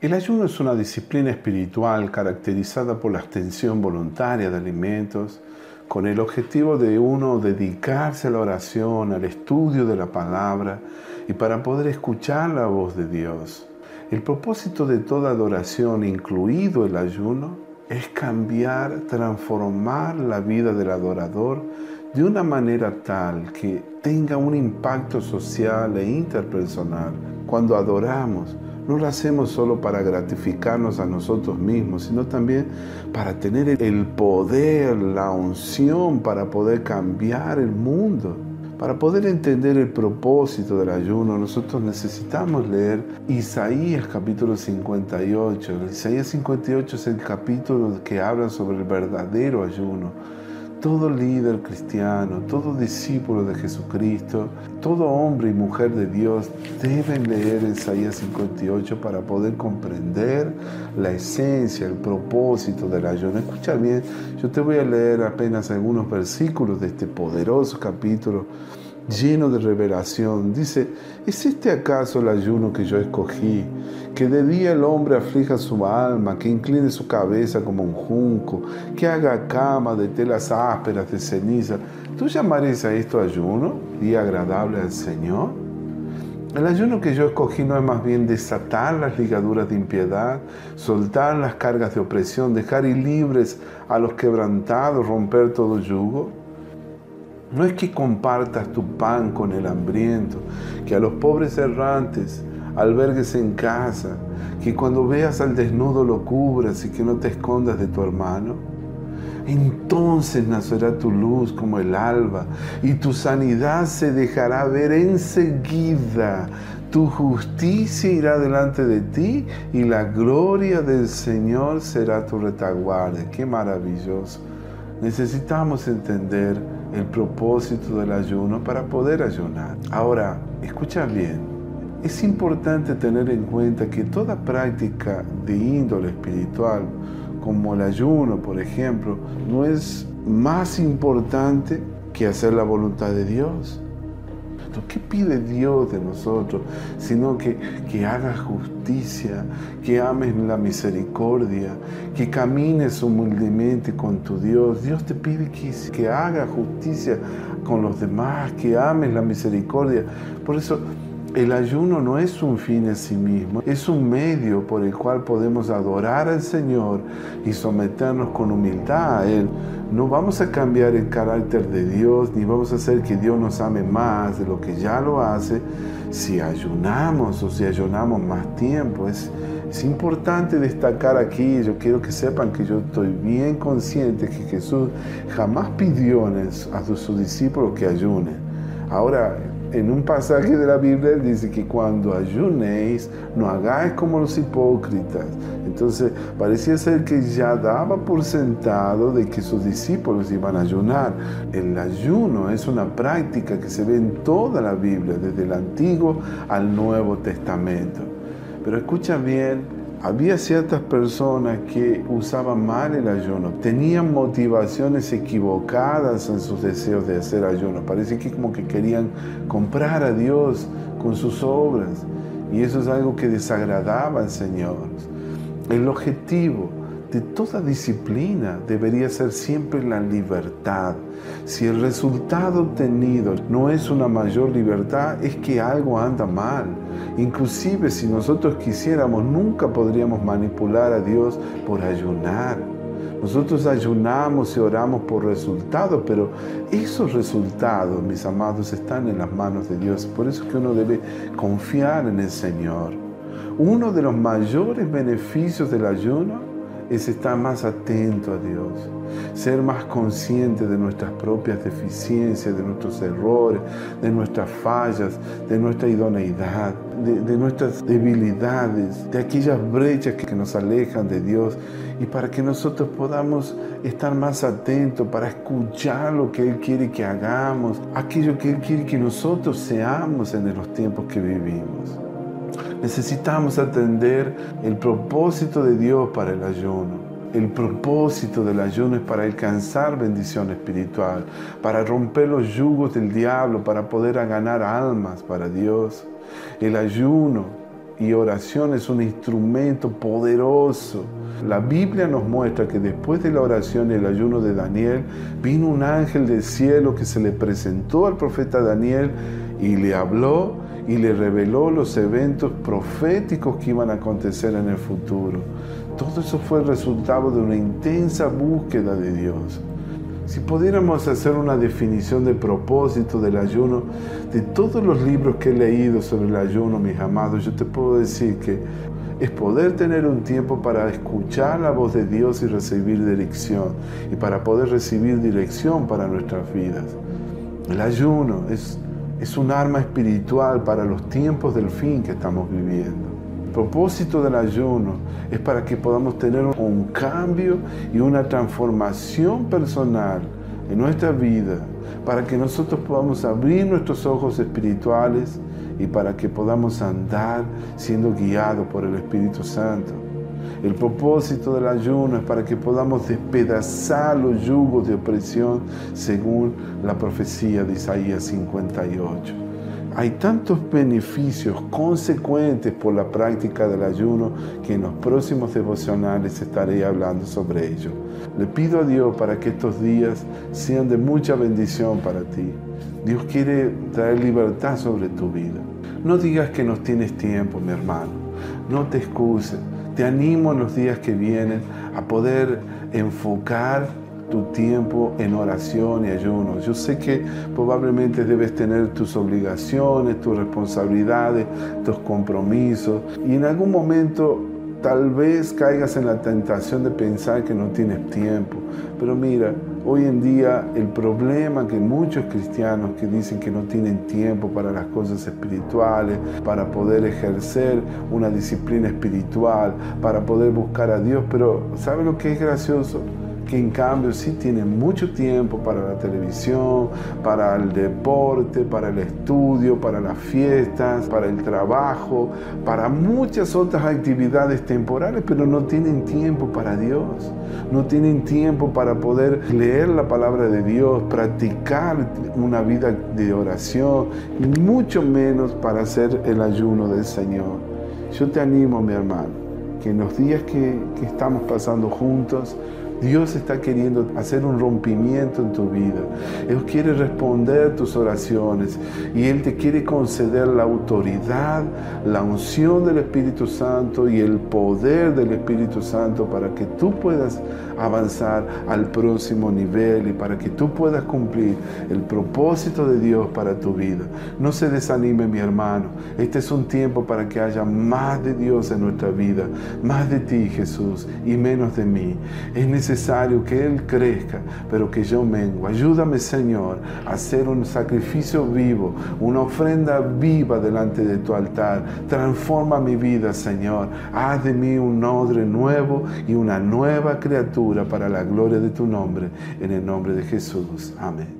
El ayuno es una disciplina espiritual caracterizada por la abstención voluntaria de alimentos, con el objetivo de uno dedicarse a la oración, al estudio de la palabra y para poder escuchar la voz de Dios. El propósito de toda adoración, incluido el ayuno, es cambiar, transformar la vida del adorador de una manera tal que tenga un impacto social e interpersonal. Cuando adoramos, no lo hacemos solo para gratificarnos a nosotros mismos, sino también para tener el poder, la unción para poder cambiar el mundo. Para poder entender el propósito del ayuno, nosotros necesitamos leer Isaías capítulo 58. Isaías 58 es el capítulo que habla sobre el verdadero ayuno todo líder cristiano, todo discípulo de Jesucristo, todo hombre y mujer de Dios deben leer Isaías 58 para poder comprender la esencia, el propósito del ayuno. Escucha bien, yo te voy a leer apenas algunos versículos de este poderoso capítulo lleno de revelación. Dice, ¿es este acaso el ayuno que yo escogí? Que de día el hombre aflija su alma, que incline su cabeza como un junco, que haga cama de telas ásperas de ceniza. ¿Tú llamarías a esto ayuno y agradable al Señor? El ayuno que yo escogí no es más bien desatar las ligaduras de impiedad, soltar las cargas de opresión, dejar ir libres a los quebrantados, romper todo yugo. No es que compartas tu pan con el hambriento, que a los pobres errantes albergues en casa, que cuando veas al desnudo lo cubras y que no te escondas de tu hermano. Entonces nacerá tu luz como el alba y tu sanidad se dejará ver enseguida. Tu justicia irá delante de ti y la gloria del Señor será tu retaguardia. Qué maravilloso. Necesitamos entender el propósito del ayuno para poder ayunar. Ahora, escucha bien, es importante tener en cuenta que toda práctica de índole espiritual, como el ayuno, por ejemplo, no es más importante que hacer la voluntad de Dios. ¿Qué pide Dios de nosotros? Sino que, que hagas justicia, que ames la misericordia, que camines humildemente con tu Dios. Dios te pide que, que hagas justicia con los demás, que ames la misericordia. Por eso el ayuno no es un fin en sí mismo, es un medio por el cual podemos adorar al Señor y someternos con humildad a Él. No vamos a cambiar el carácter de Dios, ni vamos a hacer que Dios nos ame más de lo que ya lo hace si ayunamos o si ayunamos más tiempo. Es, importante destacar aquí, yo quiero que sepan que yo estoy bien consciente que Jesús jamás pidió a sus discípulos que ayunen. Ahora, en un pasaje de la Biblia dice que cuando ayunéis, no hagáis como los hipócritas. Entonces, parecía ser que ya daba por sentado de que sus discípulos iban a ayunar. El ayuno es una práctica que se ve en toda la Biblia, desde el Antiguo al Nuevo Testamento. Pero escucha bien, había ciertas personas que usaban mal el ayuno, tenían motivaciones equivocadas en sus deseos de hacer ayuno. Parece que como que querían comprar a Dios con sus obras y eso es algo que desagradaba al Señor. El objetivo de toda disciplina debería ser siempre la libertad. Si el resultado obtenido no es una mayor libertad, es que algo anda mal. Inclusive si nosotros quisiéramos, nunca podríamos manipular a Dios por ayunar. Nosotros ayunamos y oramos por resultados, pero esos resultados, mis amados, están en las manos de Dios. Por eso es que uno debe confiar en el Señor. Uno de los mayores beneficios del ayuno es estar más atento a Dios, ser más consciente de nuestras propias deficiencias, de nuestros errores, de nuestras fallas, de nuestra idoneidad, de, nuestras debilidades, de aquellas brechas que nos alejan de Dios y para que nosotros podamos estar más atentos para escuchar lo que Él quiere que hagamos, aquello que Él quiere que nosotros seamos en los tiempos que vivimos. Necesitamos atender el propósito de Dios para el ayuno. El propósito del ayuno es para alcanzar bendición espiritual, para romper los yugos del diablo, para poder ganar almas para Dios. El ayuno y oración es un instrumento poderoso. La Biblia nos muestra que después de la oración y el ayuno de Daniel, vino un ángel del cielo que se le presentó al profeta Daniel y le habló y le reveló los eventos proféticos que iban a acontecer en el futuro. Todo eso fue el resultado de una intensa búsqueda de Dios. Si pudiéramos hacer una definición de propósito del ayuno, de todos los libros que he leído sobre el ayuno, mis amados, yo te puedo decir que es poder tener un tiempo para escuchar la voz de Dios y recibir dirección, y para poder recibir dirección para nuestras vidas. El ayuno es, es un arma espiritual para los tiempos del fin que estamos viviendo. El propósito del ayuno es para que podamos tener un cambio y una transformación personal en nuestra vida, para que nosotros podamos abrir nuestros ojos espirituales y para que podamos andar siendo guiados por el Espíritu Santo. El propósito del ayuno es para que podamos despedazar los yugos de opresión según la profecía de Isaías 58. Hay tantos beneficios consecuentes por la práctica del ayuno que en los próximos devocionales estaré hablando sobre ello. Le pido a Dios para que estos días sean de mucha bendición para ti. Dios quiere traer libertad sobre tu vida. No digas que no tienes tiempo, mi hermano. No te excuses. Te animo en los días que vienen a poder enfocar tu tiempo en oración y ayuno. Yo sé que probablemente debes tener tus obligaciones, tus responsabilidades, tus compromisos y en algún momento tal vez caigas en la tentación de pensar que no tienes tiempo. Pero mira, hoy en día el problema que muchos cristianos que dicen que no tienen tiempo para las cosas espirituales, para poder ejercer una disciplina espiritual, para poder buscar a Dios, pero ¿sabe lo que es gracioso? Que en cambio sí tienen mucho tiempo para la televisión, para el deporte, para el estudio, para las fiestas, para el trabajo, para muchas otras actividades temporales, pero no tienen tiempo para Dios, no tienen tiempo para poder leer la palabra de Dios, practicar una vida de oración, y mucho menos para hacer el ayuno del Señor. Yo te animo, mi hermano, que en los días que, que estamos pasando juntos, Dios está queriendo hacer un rompimiento en tu vida. Él quiere responder tus oraciones y Él te quiere conceder la autoridad, la unción del Espíritu Santo y el poder del Espíritu Santo para que tú puedas avanzar al próximo nivel y para que tú puedas cumplir el propósito de Dios para tu vida. No se desanime mi hermano. Este es un tiempo para que haya más de Dios en nuestra vida, más de ti Jesús y menos de mí. Es necesario que Él crezca, pero que yo mengo. Ayúdame, Señor, a hacer un sacrificio vivo, una ofrenda viva delante de tu altar. Transforma mi vida, Señor. Haz de mí un odre nuevo y una nueva criatura para la gloria de tu nombre. En el nombre de Jesús. Amén.